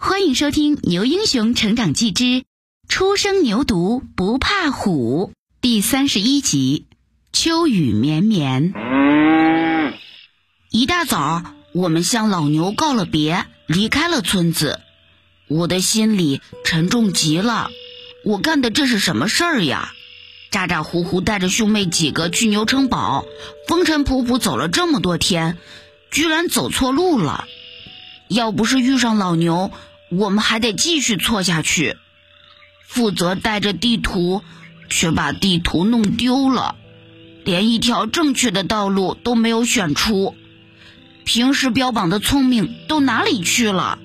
欢迎收听《牛英雄成长记之初生牛犊不怕虎》第三十一集。秋雨绵绵，一大早，我们向老牛告了别，离开了村子。我的心里沉重极了。我干的这是什么事儿呀？咋咋呼呼带着兄妹几个去牛城堡，风尘仆仆走了这么多天，居然走错路了。要不是遇上老牛，我们还得继续错下去。负责带着地图，却把地图弄丢了，连一条正确的道路都没有选出。平时标榜的聪明都哪里去了？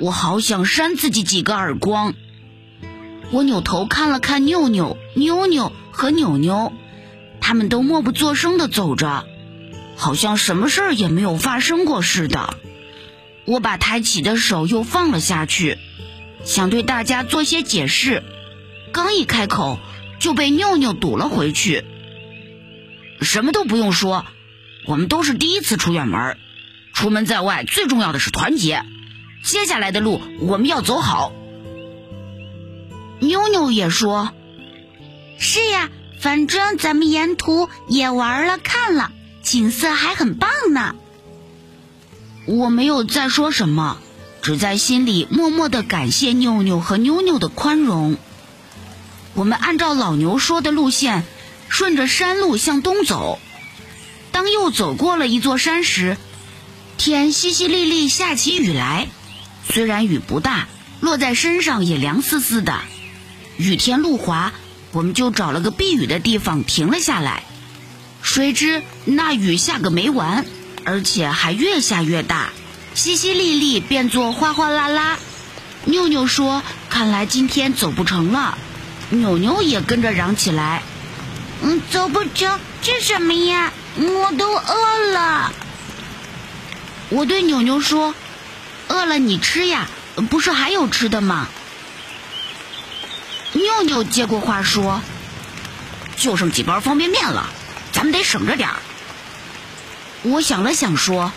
我好想扇自己几个耳光。我扭头看了看妞妞、妞妞和扭扭，他们都默不作声地走着，好像什么事儿也没有发生过似的。我把抬起的手又放了下去，想对大家做些解释，刚一开口就被妞妞堵了回去。什么都不用说，我们都是第一次出远门，出门在外最重要的是团结。接下来的路我们要走好。妞妞也说：“是呀，反正咱们沿途也玩了看了，景色还很棒呢。”我没有再说什么，只在心里默默的感谢妞妞和妞妞的宽容。我们按照老牛说的路线，顺着山路向东走。当又走过了一座山时，天淅淅沥沥下起雨来。虽然雨不大，落在身上也凉丝丝的。雨天路滑，我们就找了个避雨的地方停了下来。谁知那雨下个没完，而且还越下越大，淅淅沥沥变作哗哗啦啦。妞妞说：“看来今天走不成了。”扭扭也跟着嚷起来：“嗯，走不成，吃什么呀？我都饿了。”我对扭扭说：“饿了你吃呀，不是还有吃的吗？”妞妞接过话说：“就剩几包方便面了，咱们得省着点儿。”我想了想说：“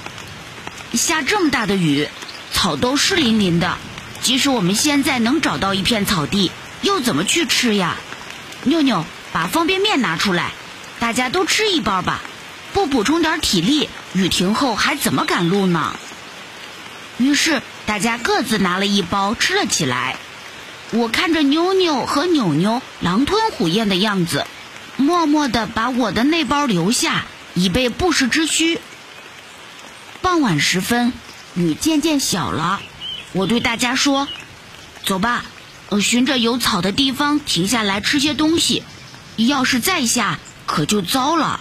下这么大的雨，草都湿淋淋的，即使我们现在能找到一片草地，又怎么去吃呀？”妞妞把方便面拿出来，大家都吃一包吧，不补充点体力，雨停后还怎么赶路呢？于是大家各自拿了一包吃了起来。我看着妞妞和扭扭狼吞虎咽的样子，默默地把我的那包留下，以备不时之需。傍晚时分，雨渐渐小了，我对大家说：“走吧，循着有草的地方停下来吃些东西。要是再下，可就糟了。”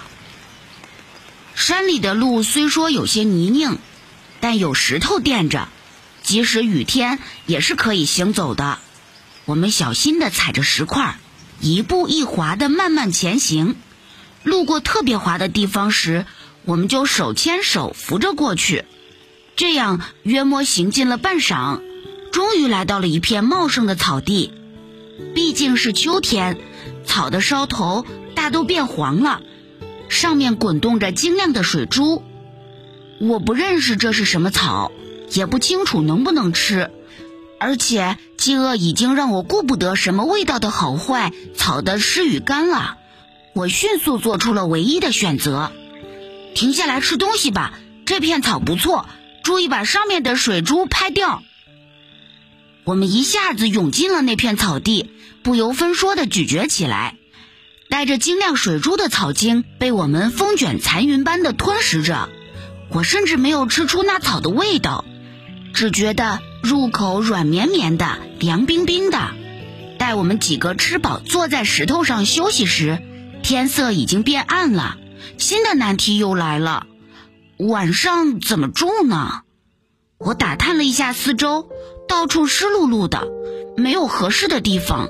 山里的路虽说有些泥泞，但有石头垫着，即使雨天也是可以行走的。我们小心地踩着石块，一步一滑地慢慢前行。路过特别滑的地方时，我们就手牵手扶着过去。这样约摸行进了半晌，终于来到了一片茂盛的草地。毕竟是秋天，草的梢头大都变黄了，上面滚动着晶亮的水珠。我不认识这是什么草，也不清楚能不能吃。而且饥饿已经让我顾不得什么味道的好坏，草的湿与干了。我迅速做出了唯一的选择：停下来吃东西吧。这片草不错，注意把上面的水珠拍掉。我们一下子涌进了那片草地，不由分说地咀嚼起来。带着晶亮水珠的草茎被我们风卷残云般地吞食着。我甚至没有吃出那草的味道，只觉得。入口软绵绵的，凉冰冰的。待我们几个吃饱，坐在石头上休息时，天色已经变暗了。新的难题又来了：晚上怎么住呢？我打探了一下四周，到处湿漉漉的，没有合适的地方。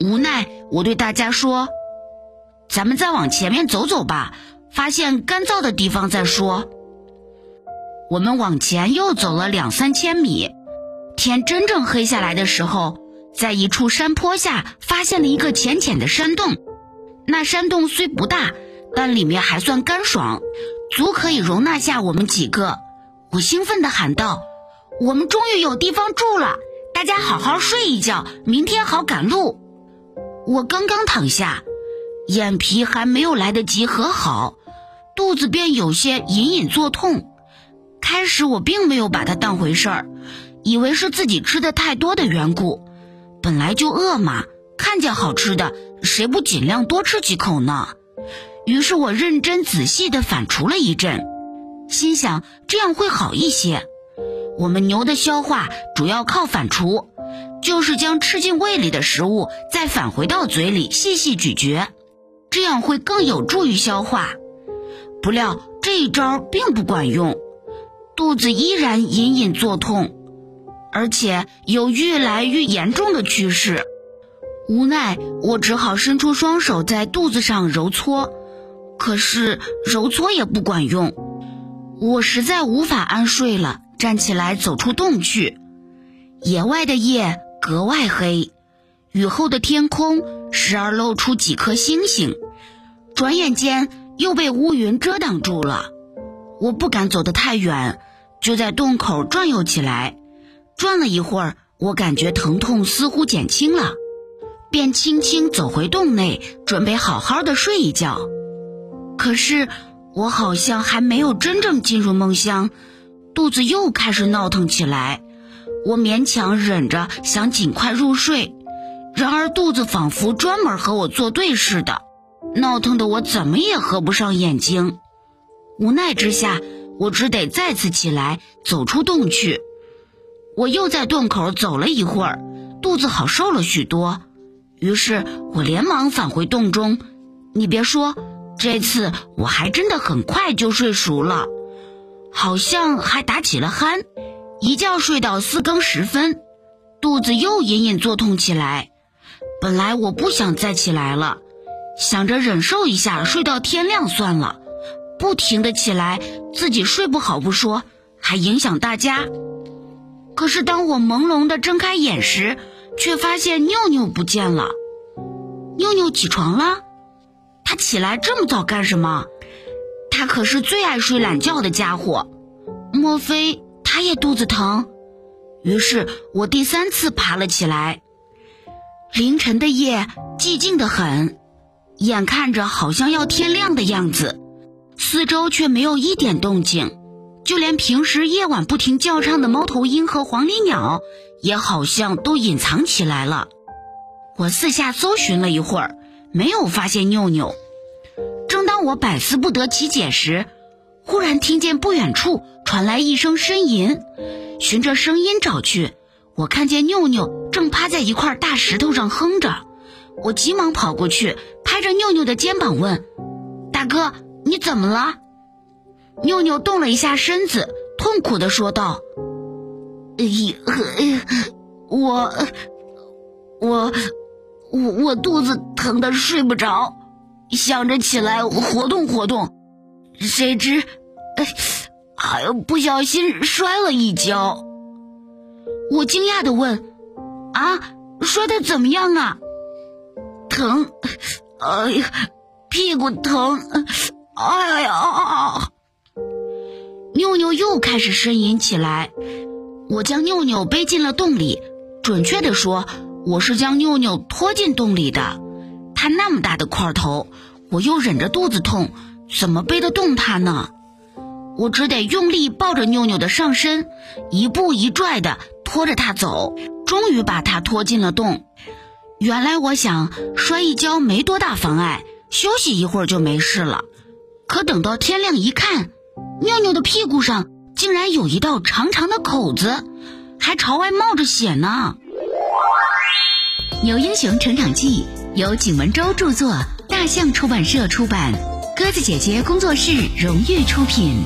无奈，我对大家说：“咱们再往前面走走吧，发现干燥的地方再说。”我们往前又走了两三千米，天真正黑下来的时候，在一处山坡下发现了一个浅浅的山洞。那山洞虽不大，但里面还算干爽，足可以容纳下我们几个。我兴奋地喊道：“我们终于有地方住了，大家好好睡一觉，明天好赶路。我刚刚躺下，眼皮还没有来得及合好，肚子便有些隐隐作痛。开始我并没有把它当回事儿，以为是自己吃的太多的缘故。本来就饿嘛，看见好吃的，谁不尽量多吃几口呢？于是我认真仔细地反刍了一阵，心想这样会好一些。我们牛的消化主要靠反刍，就是将吃进胃里的食物再返回到嘴里细细咀嚼，这样会更有助于消化。不料这一招并不管用，肚子依然隐隐作痛，而且有越来越严重的趋势。无奈，我只好伸出双手在肚子上揉搓，可是揉搓也不管用，我实在无法安睡了。站起来，走出洞去。野外的夜格外黑，雨后的天空时而露出几颗星星，转眼间又被乌云遮挡住了。我不敢走得太远，就在洞口转悠起来。转了一会儿，我感觉疼痛似乎减轻了，便轻轻走回洞内，准备好好的睡一觉。可是，我好像还没有真正进入梦乡。肚子又开始闹腾起来，我勉强忍着想尽快入睡，然而肚子仿佛专门和我作对似的，闹腾的我怎么也合不上眼睛。无奈之下，我只得再次起来走出洞去。我又在洞口走了一会儿，肚子好受了许多，于是我连忙返回洞中。你别说，这次我还真的很快就睡熟了。好像还打起了鼾，一觉睡到四更时分，肚子又隐隐作痛起来。本来我不想再起来了，想着忍受一下，睡到天亮算了。不停的起来，自己睡不好不说，还影响大家。可是当我朦胧的睁开眼时，却发现妞妞不见了。妞妞起床了，她起来这么早干什么？他可是最爱睡懒觉的家伙，莫非他也肚子疼？于是我第三次爬了起来。凌晨的夜寂静的很，眼看着好像要天亮的样子，四周却没有一点动静，就连平时夜晚不停叫唱的猫头鹰和黄鹂鸟，也好像都隐藏起来了。我四下搜寻了一会儿，没有发现妞妞。正当我百思不得其解时，忽然听见不远处传来一声呻吟。循着声音找去，我看见妞妞正趴在一块大石头上哼着。我急忙跑过去，拍着妞妞的肩膀问：“大哥，你怎么了？”妞妞动了一下身子，痛苦地说道：“我，我，我，我肚子疼得睡不着。”想着起来活动活动，谁知，还不小心摔了一跤。我惊讶的问：“啊，摔的怎么样啊？”疼，哎呀，屁股疼，哎呀！妞妞又开始呻吟起来。我将妞妞背进了洞里，准确的说，我是将妞妞拖进洞里的。他那么大的块头，我又忍着肚子痛，怎么背得动他呢？我只得用力抱着妞妞的上身，一步一拽的拖着她走，终于把她拖进了洞。原来我想摔一跤没多大妨碍，休息一会儿就没事了。可等到天亮一看，妞妞的屁股上竟然有一道长长的口子，还朝外冒着血呢。《牛英雄成长记》。由景文洲著作，大象出版社出版，鸽子姐姐工作室荣誉出品。